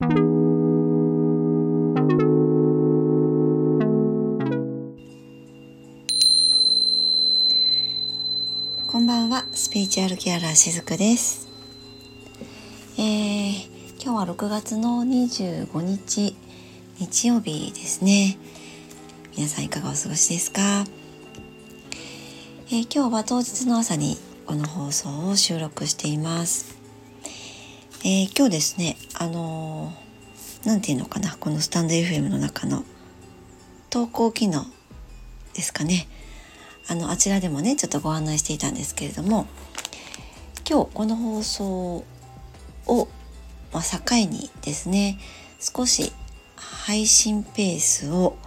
こんばんは、スピーチュアルケアラーしずくです。えー、今日は6月の25日、日曜日ですね。皆さんいかがお過ごしですか、えー、今日は当日の朝にこの放送を収録しています。えー、今日ですね、あのー、て言うのかな、このスタンド FM の中の投稿機能ですかね。あのあちらでもねちょっとご案内していたんですけれども今日この放送を、まあ、境にですね少し配信ペースを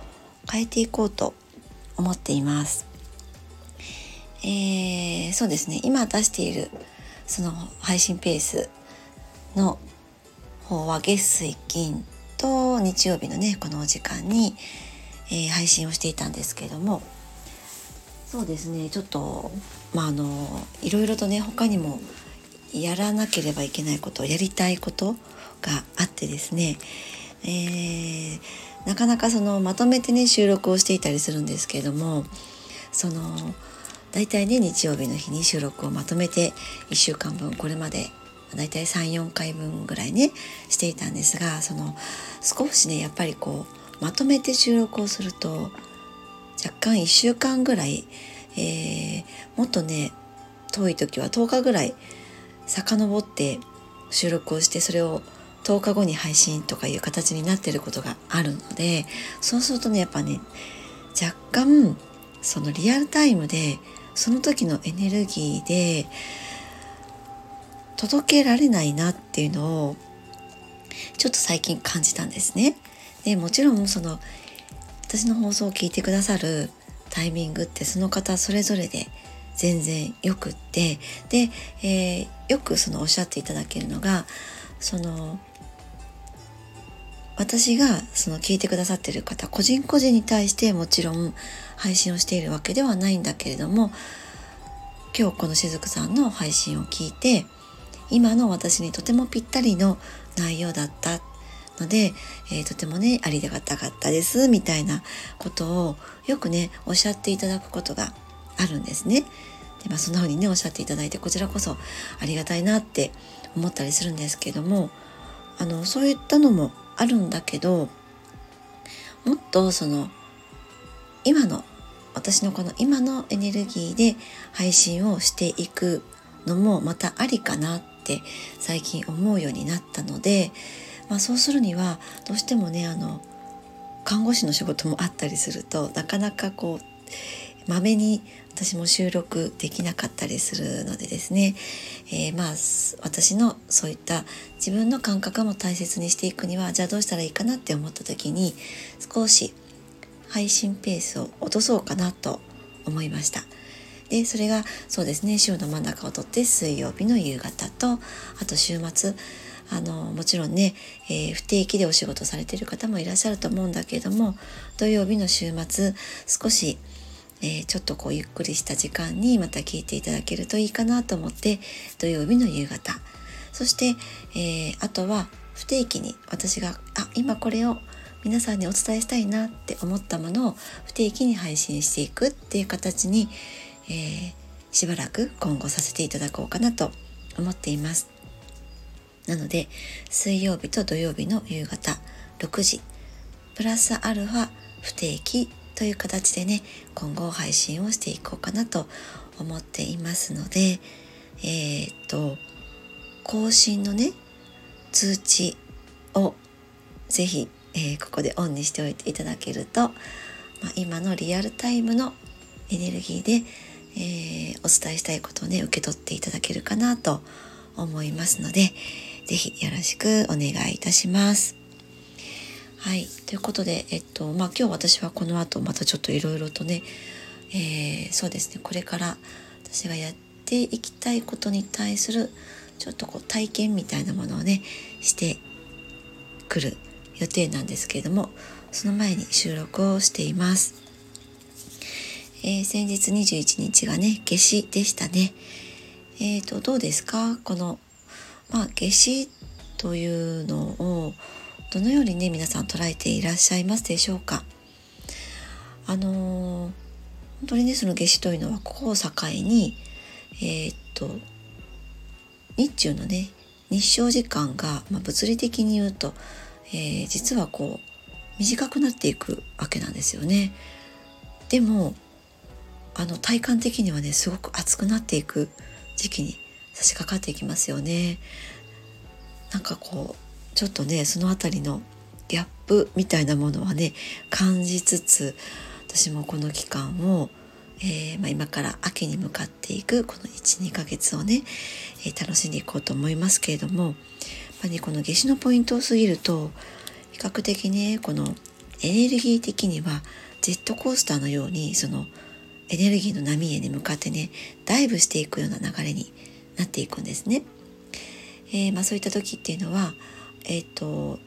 変えていこうと思っています。えー、そうですね今出しているその配信ペースの方は月水金と日曜日のねこのお時間に、えー、配信をしていたんですけれどもそうですねちょっとまああのいろいろとね他にもやらなければいけないことやりたいことがあってですね、えー、なかなかそのまとめてね収録をしていたりするんですけれどもその大体ね日曜日の日に収録をまとめて1週間分これまで大体34回分ぐらいねしていたんですがその少しねやっぱりこうまとめて収録をすると若干1週間ぐらい、えー、もっとね遠い時は10日ぐらい遡って収録をしてそれを10日後に配信とかいう形になってることがあるのでそうするとねやっぱね若干そのリアルタイムでその時のエネルギーで届けられないなっていうのをちょっと最近感じたんですね。でもちろんその私の放送を聞いてくださるタイミングってその方それぞれで全然よくってで、えー、よくそのおっしゃっていただけるのがその私がその聞いてくださってる方個人個人に対してもちろん配信をしているわけではないんだけれども今日このしずくさんの配信を聞いて今の私にとてもぴったりの内容だったので、えー、とてもねありがたかったですみたいなことをよくねおっしゃっていただくことがあるんですね。でまあ、そんな風にねおっしゃっていただいてこちらこそありがたいなって思ったりするんですけどもあのそういったのもあるんだけどもっとその今の私のこの今のエネルギーで配信をしていくのもまたありかなって最近思うようになったのでまあ、そうするにはどうしてもねあの看護師の仕事もあったりするとなかなかこうまめに私も収録できなかったりするのでですね、えー、まあ私のそういった自分の感覚も大切にしていくにはじゃあどうしたらいいかなって思った時に少し配信ペースを落とそうかなと思いました。でそれがそうですね週の真ん中をとって水曜日の夕方とあと週末あのもちろんね、えー、不定期でお仕事されてる方もいらっしゃると思うんだけれども土曜日の週末少し、えー、ちょっとこうゆっくりした時間にまた聞いていただけるといいかなと思って土曜日の夕方。そして、えー、あとは不定期に私があ今これを皆さんにお伝えしたいなって思ったものを不定期に配信していくっていう形に、えー、しばらく今後させていただこうかなと思っています。なので水曜日と土曜日の夕方6時プラスアルファ不定期という形でね今後配信をしていこうかなと思っていますのでえー、っと更新のね通知をぜひ、えー、ここでオンにしておいていただけると、まあ、今のリアルタイムのエネルギーで、えー、お伝えしたいことをね受け取っていただけるかなと思いますので、ぜひよろしくお願いいたします。はい。ということで、えっと、まあ今日私はこの後またちょっといろいろとね、えー、そうですね、これから私がやっていきたいことに対するちょっとこう体験みたいなものをね、してくる予定なんですけれども、その前に収録をしています。えー、先日21日がね、夏至でしたね。えーと、どうですか？このまあ、夏至というのをどのようにね皆さん捉えていらっしゃいますでしょうか？あのー、本当にねその夏至というのはここを境にえー、っと日中のね日照時間が、まあ、物理的に言うと、えー、実はこう短くなっていくわけなんですよね。でもあの体感的にはねすごく暑くなっていく時期に差し掛かっていきますよね。なんかこうちょっとねその辺りのギャップみたいなものはね感じつつ私もこの期間を、えー、まあ、今から秋に向かっていくこの12ヶ月をね、えー、楽しんでいこうと思いますけれどもやっぱり、ね、この夏至のポイントを過ぎると比較的ねこのエネルギー的にはジェットコースターのようにそのエネルギーの波へに向かってねダイブしていくような流れになっていくんですね。えー、まあ、そういった時っていうのは、えーと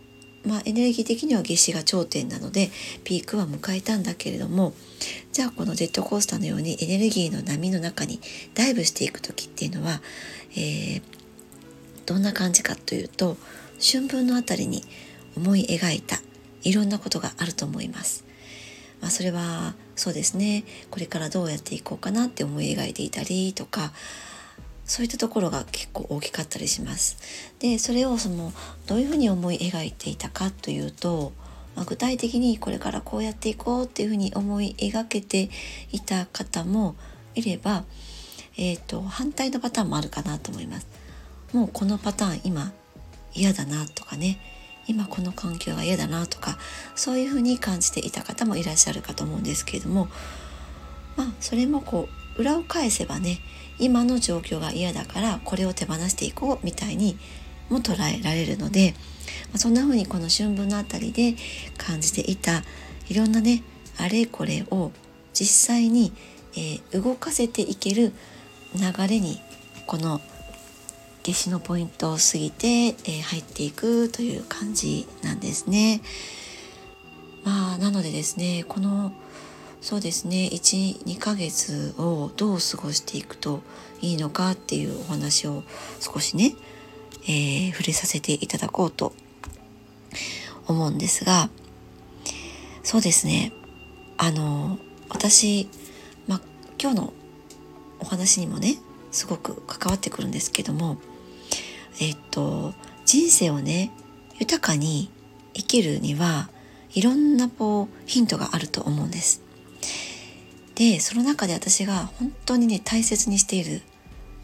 まあ、エネルギー的には夏至が頂点なのでピークは迎えたんだけれどもじゃあこのジェットコースターのようにエネルギーの波の中にダイブしていく時っていうのは、えー、どんな感じかというと春分のあたりに思い描いたいろんなことがあると思います。まあ、それはそうですねこれからどうやっていこうかなって思い描いていたりとかそういったところが結構大きかったりします。でそれをそのどういうふうに思い描いていたかというと、まあ、具体的にこれからこうやっていこうっていうふうに思い描けていた方もいれば、えーと、反対のパターンもあるかなと思います。もうこのパターン今嫌だなとかね今この環境が嫌だなとかそういうふうに感じていた方もいらっしゃるかと思うんですけれどもまあそれもこう裏を返せばね今の状況が嫌だからこれを手放していこうみたいにも捉えられるので、ま、そんな風にこの春分のあたりで感じていたいろんなねあれこれを実際に、えー、動かせていける流れにこの夏至のポイントを過ぎて、えー、入っていくという感じなんですね。まあなのでですねこのそうですね12ヶ月をどう過ごしていくといいのかっていうお話を少しね、えー、触れさせていただこうと思うんですがそうですねあの私、まあ、今日のお話にもねすごく関わってくるんですけどもえっと人生をね豊かに生きるにはいろんなこうヒントがあると思うんです。でその中で私が本当にね大切にしている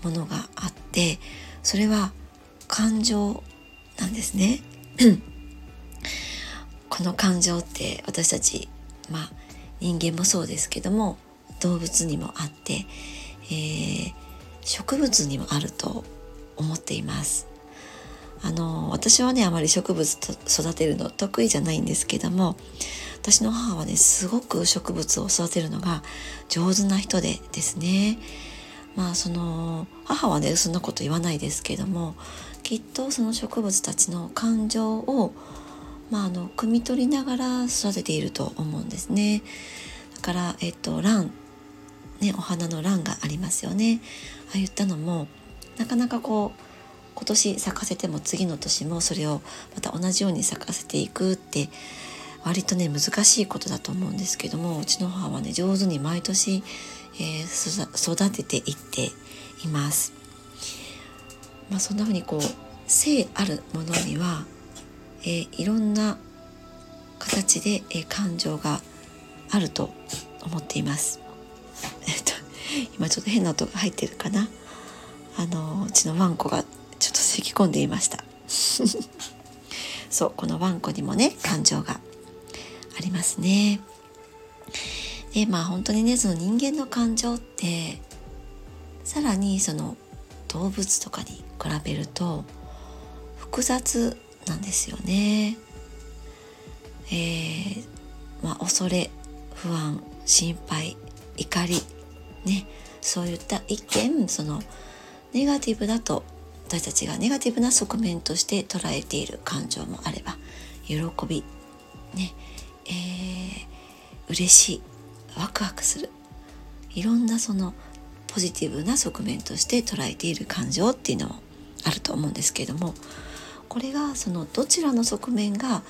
ものがあってそれは感情なんですね。この感情って私たちまあ人間もそうですけども動物にもあって、えー、植物にもあると思っています。あの私はねあまり植物と育てるの得意じゃないんですけども私の母はねすごく植物を育てるのが上手な人でですねまあその母はねそんなこと言わないですけどもきっとその植物たちの感情をまあ、あの汲み取りながら育てていると思うんですね。だからえっと蘭ねお花の蘭がありますよね。ああいったのもなかなかこう今年咲かせても次の年もそれをまた同じように咲かせていくって割とね難しいことだと思うんですけどもうちの母はね上手に毎年、えー、育てていっています。まあ、そんな風にこう性あるものには、えー、いろんな形で、えー、感情があると思っています。今ちょっと変な音が入ってるかな。あのうちのワンコがちょっと咳き込んでいました。そうこのワンコにもね感情がありますね。でまあ本当にねその人間の感情ってさらにその動物とかに比べると複雑なんですよね。えー、まあ、恐れ不安心配怒りね。そういった一見そのネガティブだと私たちがネガティブな側面として捉えている感情もあれば喜びねえー、嬉しいワクワクするいろんなそのポジティブな側面として捉えている感情っていうのもあると思うんですけれどもこれがそのどちらの側面が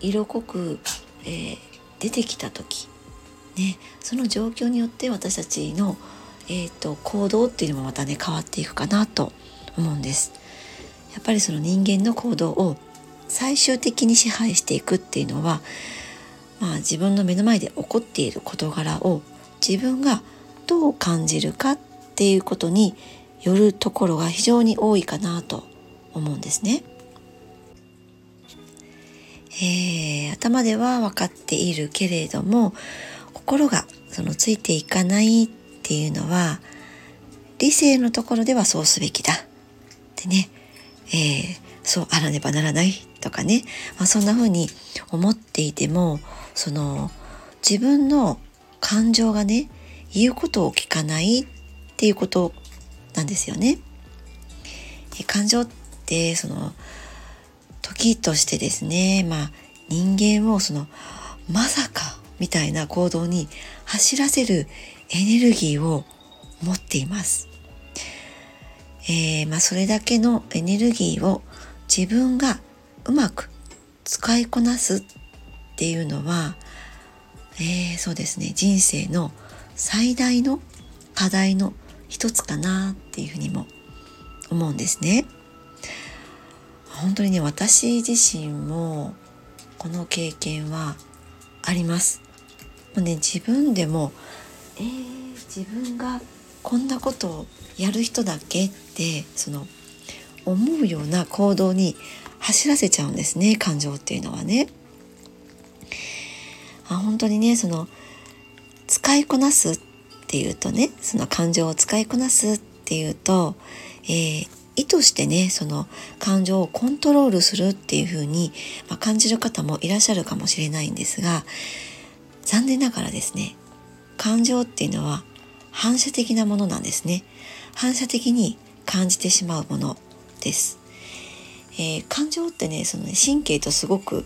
色濃く、えー、出てきた時、ね、その状況によって私たちの、えーと、行動っていうのもまたね変わっていくかなと思うんです。やっぱりその人間の行動を最終的に支配していくっていうのは、まあ、自分の目の前で起こっている事柄を自分がどう感じるかっていうことによるところが非常に多いかなと思うんですね。えー、頭では分かっているけれども心がそのついていかないっていうのは理性のところではそうすべきだってね、えー、そうあらねばならないとかね、まあ、そんな風に思っていてもその自分の感情がね言うことを聞かないっていうことなんですよね。感情ってその時としてですねまあ人間をそのまさかみたいな行動に走らせるエネルギーを持っています。えー、まあ、それだけのエネルギーを自分がうまく使いこなすっていうのは、えー、そうですね人生の最大の課題の一つかなっていうふうにも思うんですね。本当にね私自身もこの経験はあります。もうね自分でもえー、自分がこんなことをやる人だっけ？ってその思うような行動に走らせちゃうんですね感情っていうのはね。あ本当にねその使いこなすっていうとねその感情を使いこなすっていうと、えー、意図してねその感情をコントロールするっていう風に、まあ、感じる方もいらっしゃるかもしれないんですが残念ながらですね感情っていうのは反射的なものなんですね。反射的に感じてしまうものです、えー、感情ってねそのね神経とすごく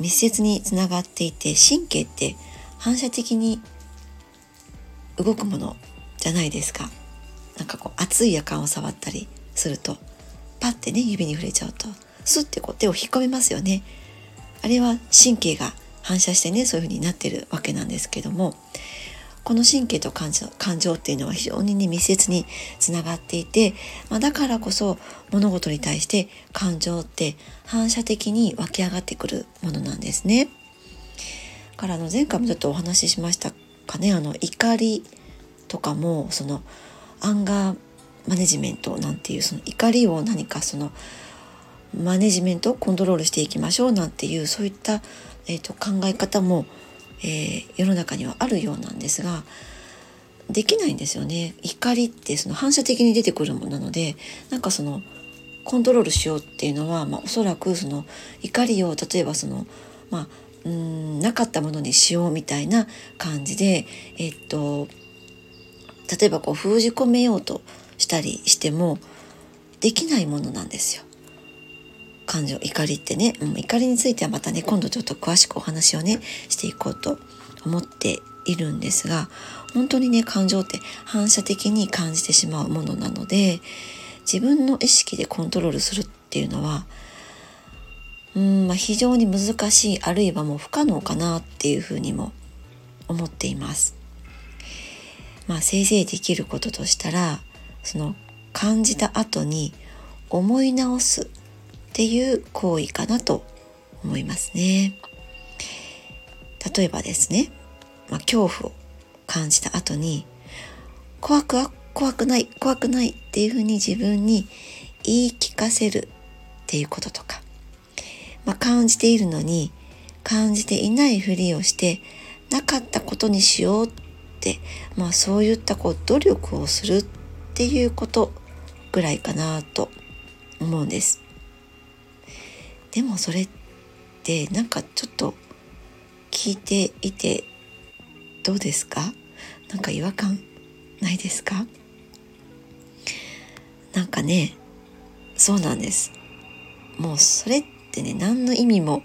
密接につながっていて神経って反射的に動くものじゃないですか。なんかこう熱い夜間を触ったりするとパッてね指に触れちゃうとスッてこう手を引っ込めますよね。あれは神経が反射してねそういう風になってるわけなんですけどもこの神経と感情感情っていうのは非常にね密接につながっていて、まあ、だからこそ物事に対して感情って反射的に湧き上がってくるものなんですね。からの前回もちょっとお話ししましたかねあの怒りとかもそのアンガーマネジメントなんていうその怒りを何かそのマネジメントをコントロールしていきましょうなんていうそういった、えーと、考え方も、えー、世の中にはあるようなんですができないんですよね怒りってその反射的に出てくるものなのでなんかそのコントロールしようっていうのは、まあ、おそらくその怒りを例えばそのまあうんなかったものにしようみたいな感じでえっと例えばこう封じ込めようとしたりしてもできないものなんですよ。感情怒りってね、うん、怒りについてはまたね今度ちょっと詳しくお話をねしていこうと思っているんですが本当にね感情って反射的に感じてしまうものなので自分の意識でコントロールするっていうのはうん、まあ、非常に難しいあるいはもう不可能かなっていうふうにも思っています。まあ、せいぜいできることとしたらその感じた後に思い直すっていう行為かなと思いますね。例えばですね、まあ、恐怖を感じた後に怖くは怖くない怖くないっていうふうに自分に言い聞かせるっていうこととか、まあ、感じているのに感じていないふりをしてなかったことにしようって、まあ、そういったこう努力をするっていうことぐらいかなと思うんです。でもそれってなんかちょっと聞いていてどうですか？なんか違和感ないですか？なんかねそうなんです。もうそれってね何の意味も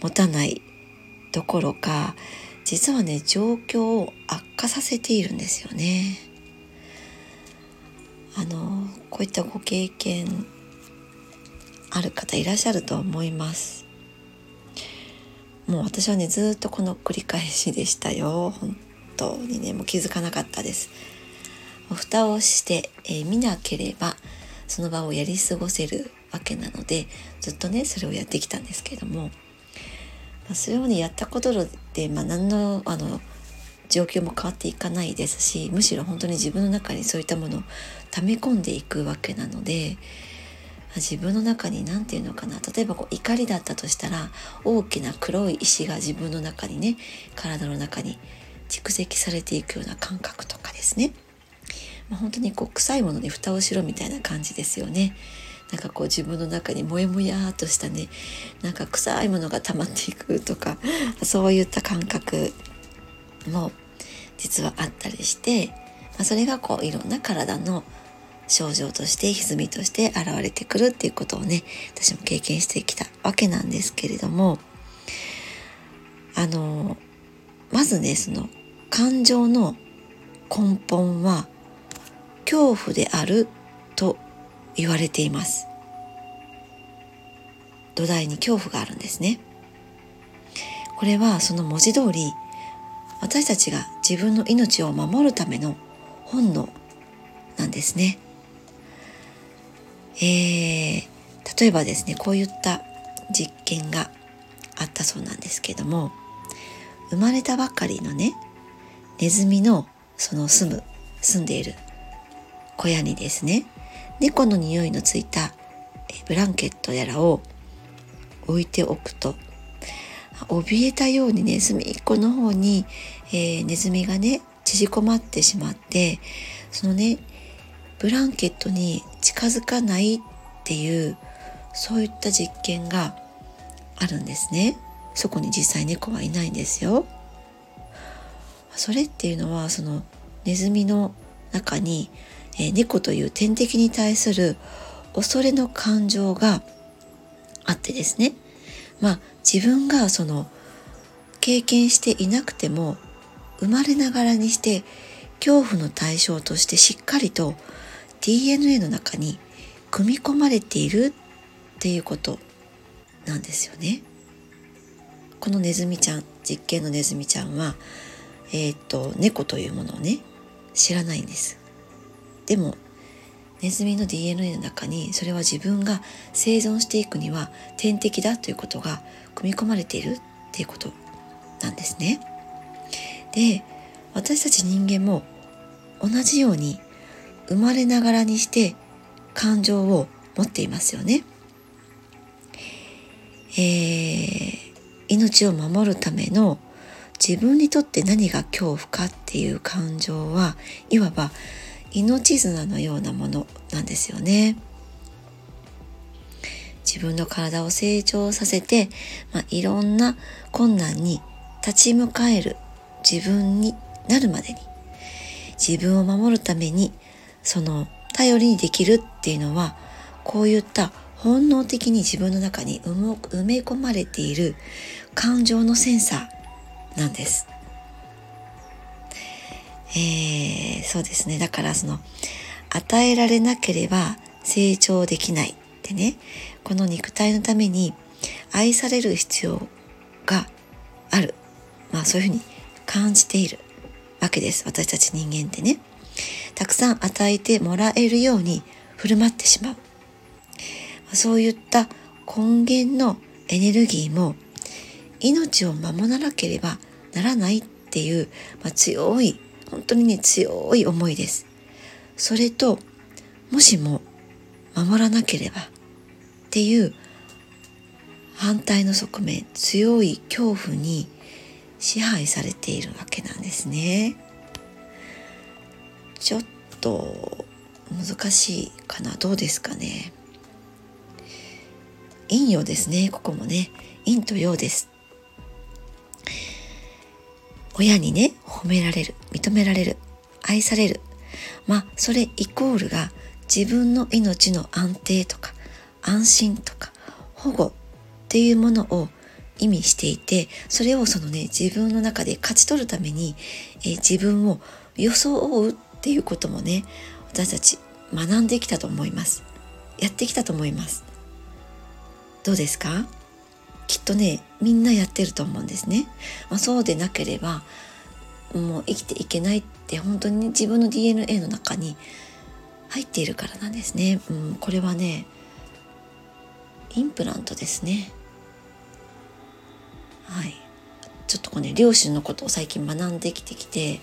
持たないどころか実はね状況を悪化させているんですよね。あのこういったご経験ある方いらっしゃると思います。もう私はねずっとこの繰り返しでしたよ。本当にねもう気づかなかったです。蓋をして、えー、見なければその場をやり過ごせるわけなのでずっとねそれをやってきたんですけれども、まあ、それをねやったことで、まあ、何のあの状況も変わっていかないですしむしろ本当に自分の中にそういったものを溜め込んでいくわけなので自分の中に何て言うのかな。例えばこう怒りだったとしたら大きな黒い石が自分の中にね体の中に蓄積されていくような感覚とかですね、まあ、本当にこう臭いものに蓋をしろみたいな感じですよね。なんかこう自分の中にモヤモヤとしたね。なんか臭いものが溜まっていくとかそういった感覚も実はあったりして、まあ、それがこういろんな体の症状として歪みとして現れてくるっていうことをね私も経験してきたわけなんですけれどもあのまずねその感情の根本は恐怖であると言われています土台に恐怖があるんですねこれはその文字通り私たちが自分の命を守るための本能なんですね。えー、例えばですねこういった実験があったそうなんですけども生まれたばかりのねネズミのその住む住んでいる小屋にですね猫の匂いのついたブランケットやらを置いておくと怯えたようにね隅っこの方に、えー、ネズミがね縮こまってしまってそのねブランケットに近づかないっていうそういった実験があるんですね。そこに実際猫はいないんですよ。それっていうのはそのネズミの中に、えー、猫という天敵に対する恐れの感情があってですね。まあ自分がその経験していなくても生まれながらにして恐怖の対象としてしっかりと DNA の中に組み込まれているっていうことなんですよね。このネズミちゃん実験のネズミちゃんはえー、っと猫というものをね知らないんです。でもネズミの DNA の中にそれは自分が生存していくには天敵だということが組み込まれているっていうことなんですね。で私たち人間も同じように生まれながらにして感情を持っていますよね。えー、命を守るための自分にとって何が恐怖かっていう感情はいわば命綱のようなものなんですよね。自分の体を成長させて、まあ、いろんな困難に立ち向かえる自分になるまでに自分を守るためにその頼りにできるっていうのはこういった本能的に自分の中に埋め込まれている感情のセンサーなんです。えー、そうですね。だからその、与えられなければ成長できないってね、この肉体のために愛される必要がある。まあそういうふうに感じているわけです。私たち人間ってね。たくさん与えてもらえるように振る舞ってしまう。そういった根源のエネルギーも命を守らなければならないっていう、まあ、強い本当にね強い思いですそれともしも守らなければっていう反対の側面強い恐怖に支配されているわけなんですねちょっと難しいかな。どうですかね。陰陽ですね。ここもね。陰と陽です。親にね褒められる。認められる。愛される。まあそれイコールが自分の命の安定とか安心とか保護っていうものを意味していてそれをそのね自分の中で勝ち取るために、え、自分を装うっっていうこともね私たち学んできたと思います。やってきたと思います。どうですか？きっとねみんなやってると思うんですね、まあ、そうでなければもう生きていけないって本当に自分の DNA の中に入っているからなんですね、うん、これはねインプラントですね。はい。ちょっとこうね両親のことを最近学んできてきて、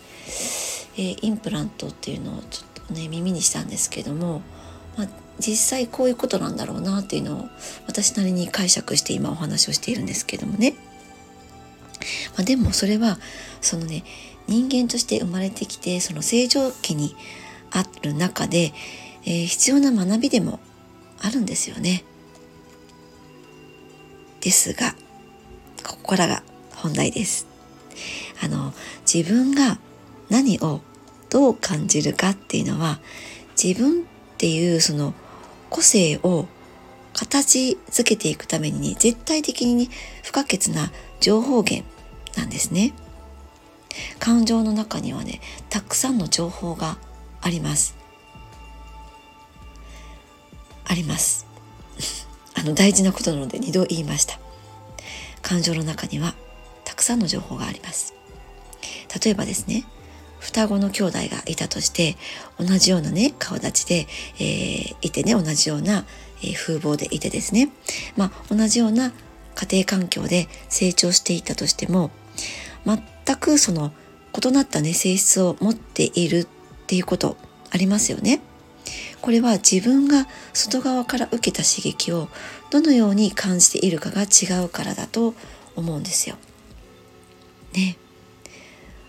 えー、インプラントっていうのをちょっとね耳にしたんですけども、まあ、実際こういうことなんだろうなっていうのを私なりに解釈して今お話をしているんですけどもね、まあ、でもそれはそのね人間として生まれてきてその成長期にある中で、えー、必要な学びでもあるんですよね。ですがここからが本題です。あの自分が何をどう感じるかっていうのは自分っていうその個性を形づけていくために、絶対的に、不可欠な情報源なんですね。感情の中にはねたくさんの情報がありますあります あの大事なことなので2度言いました感情の中にはたくさんの情報があります例えばですね双子の兄弟がいたとして同じようなね顔立ちで、えー、いてね同じような、えー、風貌でいてですねまあ同じような家庭環境で成長していたとしても全くその異なったね性質を持っているっていうことありますよね。これは自分が外側から受けた刺激をどのように感じているかが違うからだと思うんですよ。ね。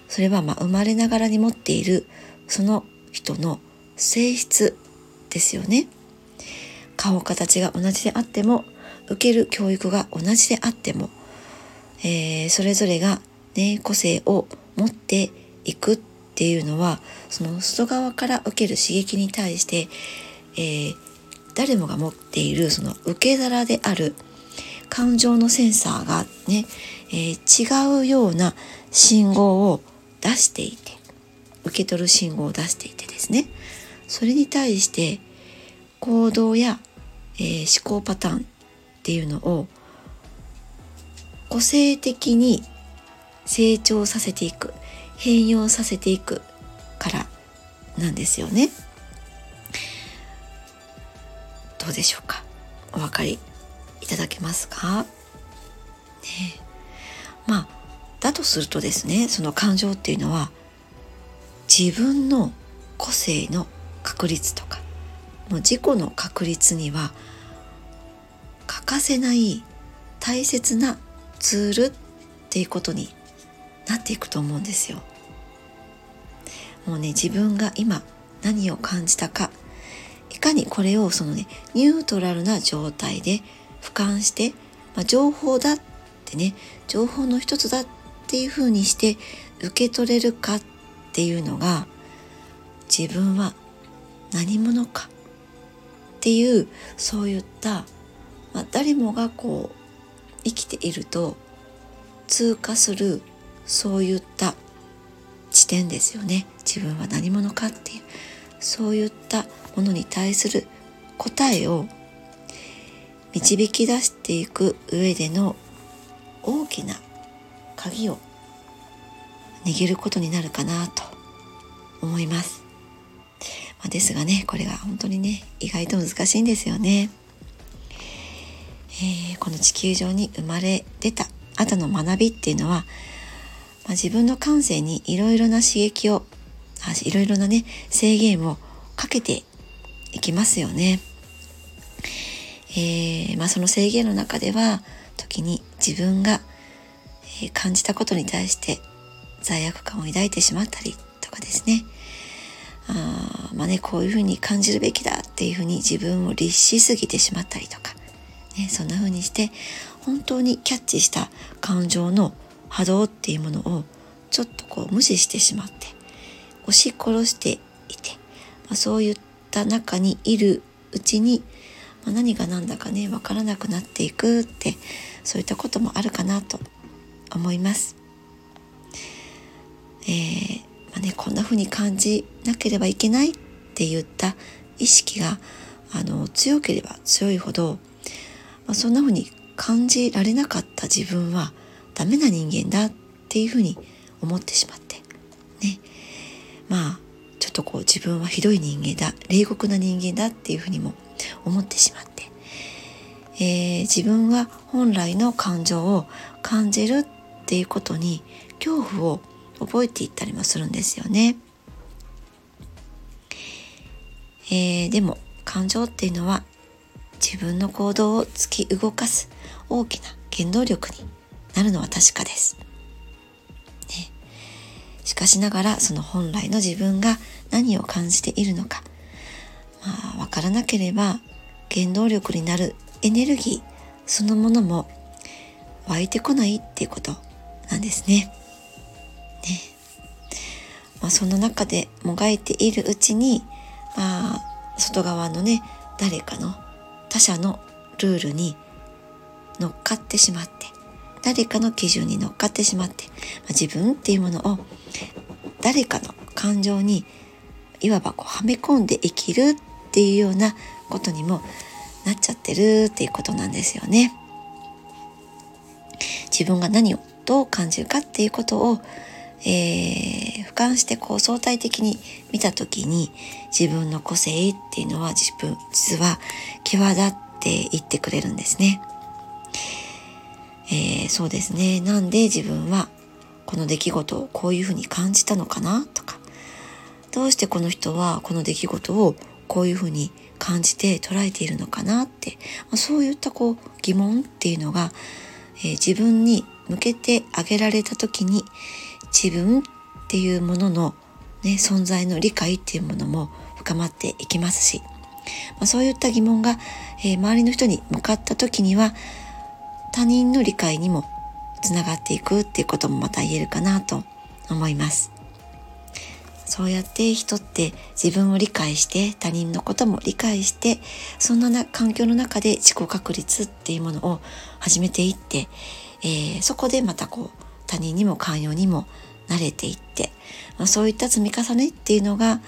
それはまあ生まれながらに持っているその人の性質ですよね。顔形が同じであっても受ける教育が同じであっても、えー、それぞれが、ね、個性を持っていくっていうのはその外側から受ける刺激に対して、えー、誰もが持っているその受け皿である感情のセンサーがね、えー、違うような信号を出していて受け取る信号を出していてですね。それに対して行動や、えー、思考パターンっていうのを個性的に成長させていく変容させていくからなんですよね。どうでしょうか？お分かりいただけますか？ねまあだとするとですねその感情っていうのは自分の個性の確率とかもう自己の確率には欠かせない大切なツールっていうことになっていくと思うんですよ。もうね自分が今何を感じたかいかにこれをそのねニュートラルな状態で俯瞰して、まあ、情報だってね情報の一つだっていうふうにして受け取れるかっていうのが自分は何者かっていうそういった、まあ、誰もがこう生きていると通過するそういった地点ですよね。自分は何者かっていうそういったものに対する答えを導き出していく上での大きな鍵を握ることになるかなと思います。まあ、ですがねこれが本当にね意外と難しいんですよね。えー、この地球上に生まれ出た後の学びっていうのは、まあ、自分の感性にいろいろな刺激をいろいろなね制限をかけていきますよね。えー、まあ、その制限の中では時に自分が、感じたことに対して罪悪感を抱いてしまったりとかですね。あまあねこういうふうに感じるべきだっていうふうに自分を律しすぎてしまったりとか、ね、そんなふうにして本当にキャッチした感情の波動っていうものをちょっとこう無視してしまって押し殺していて、まあ、そういった中にいるうちに、まあ、何が何だかね分からなくなっていくってそういったこともあるかなと思います。えー、まあね、こんな風に感じなければいけないって言った意識があの強ければ強いほどまあ、そんな風に感じられなかった自分はダメな人間だっていう風に思ってしまってねまあちょっとこう自分はひどい人間だ冷酷な人間だっていう風にも思ってしまって、えー、自分は本来の感情を感じるっていうことに恐怖を覚えていったりもするんですよね。えー、でも感情っていうのは自分の行動を突き動かす大きな原動力になるのは確かです。ね、しかしながらその本来の自分が何を感じているのか、まあ、わからなければ原動力になるエネルギーそのものも湧いてこないっていうことなんですね。ねまあ、その中でもがいているうちに、まあ、外側のね誰かの他者のルールに乗っかってしまって誰かの基準に乗っかってしまって、まあ、自分っていうものを誰かの感情にいわばこうはめ込んで生きるっていうようなことにもなっちゃってるっていうことなんですよね。自分が何をどう感じるかっていうことを、えー、俯瞰してこう相対的に見た時に自分の個性っていうのは自分実は際立って言ってくれるんですね。えー、そうですね。なんで自分はこの出来事をこういうふうに感じたのかなとか、どうしてこの人はこの出来事をこういうふうに感じて捉えているのかなって、まあ、そういったこう疑問っていうのが、えー、自分に向けてあげられた時に自分っていうものの、ね、存在の理解っていうものも深まっていきますし、まあ、そういった疑問が、えー、周りの人に向かった時には他人の理解にもつながっていくっていうこともまた言えるかなと思います。そうやって人って自分を理解して他人のことも理解してそんなな環境の中で自己確立っていうものを始めていって、えー、そこでまたこう他人にも寛容にも慣れていって、まあ、そういった積み重ねっていうのが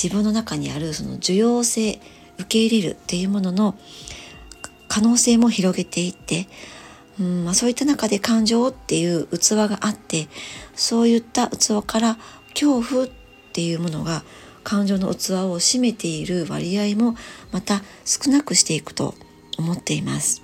自分の中にあるその受容性受け入れるっていうものの可能性も広げていってうんまあ、そういった中で感情っていう器があってそういった器から恐怖っていうものが感情の器を占めている割合もまた少なくしていくと思っています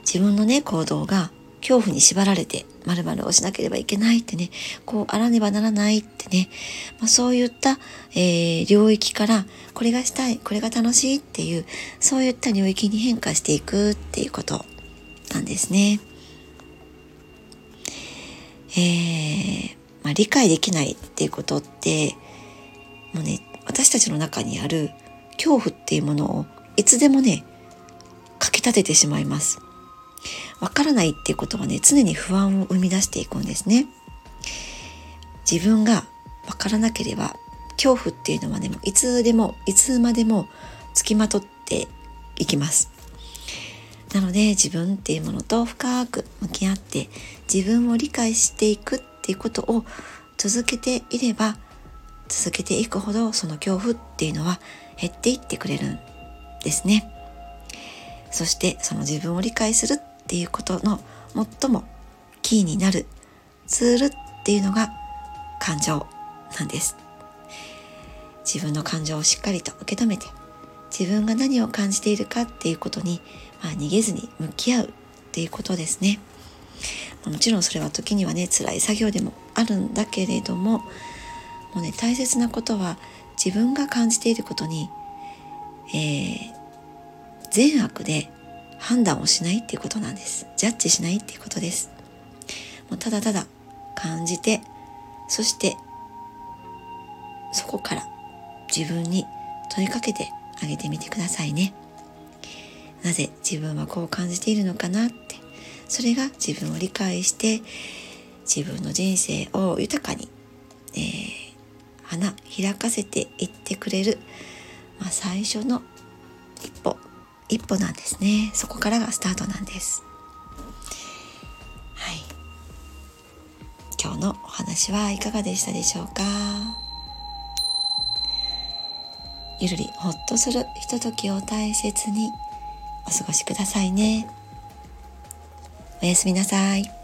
自分のね行動が恐怖に縛られて〇〇をしなければいけないってねこうあらねばならないってね、まあ、そういった、えー、領域からこれがしたいこれが楽しいっていうそういった領域に変化していくっていうことなんですね。えー、まあ、理解できないっていうことってもうね私たちの中にある恐怖っていうものをいつでもねかきたててしまいます。わからないっていうことはね常に不安を生み出していくんですね。自分がわからなければ恐怖っていうのはねいつでもいつまでもつきまとっていきます。なので自分っていうものと深く向き合って自分を理解していくっていうことを続けていれば続けていくほどその恐怖っていうのは減っていってくれるんですね。そしてその自分を理解するっていうことの最もキーになるツールっていうのが感情なんです。自分の感情をしっかりと受け止めて自分が何を感じているかっていうことにまあ、逃げずに向き合うっていうことですね。もちろんそれは時にはね辛い作業でもあるんだけれどももうね大切なことは自分が感じていることに、えー、善悪で判断をしないっていうことなんですジャッジしないっていうことですもうただただ感じてそしてそこから自分に問いかけてあげてみてくださいね。なぜ自分はこう感じているのかなってそれが自分を理解して自分の人生を豊かに、えー、花開かせていってくれる、まあ、最初の一歩一歩なんですね。そこからがスタートなんです。はい。今日のお話はいかがでしたでしょうか？ゆるりほっとするひとときを大切にお過ごしくださいね。おやすみなさい。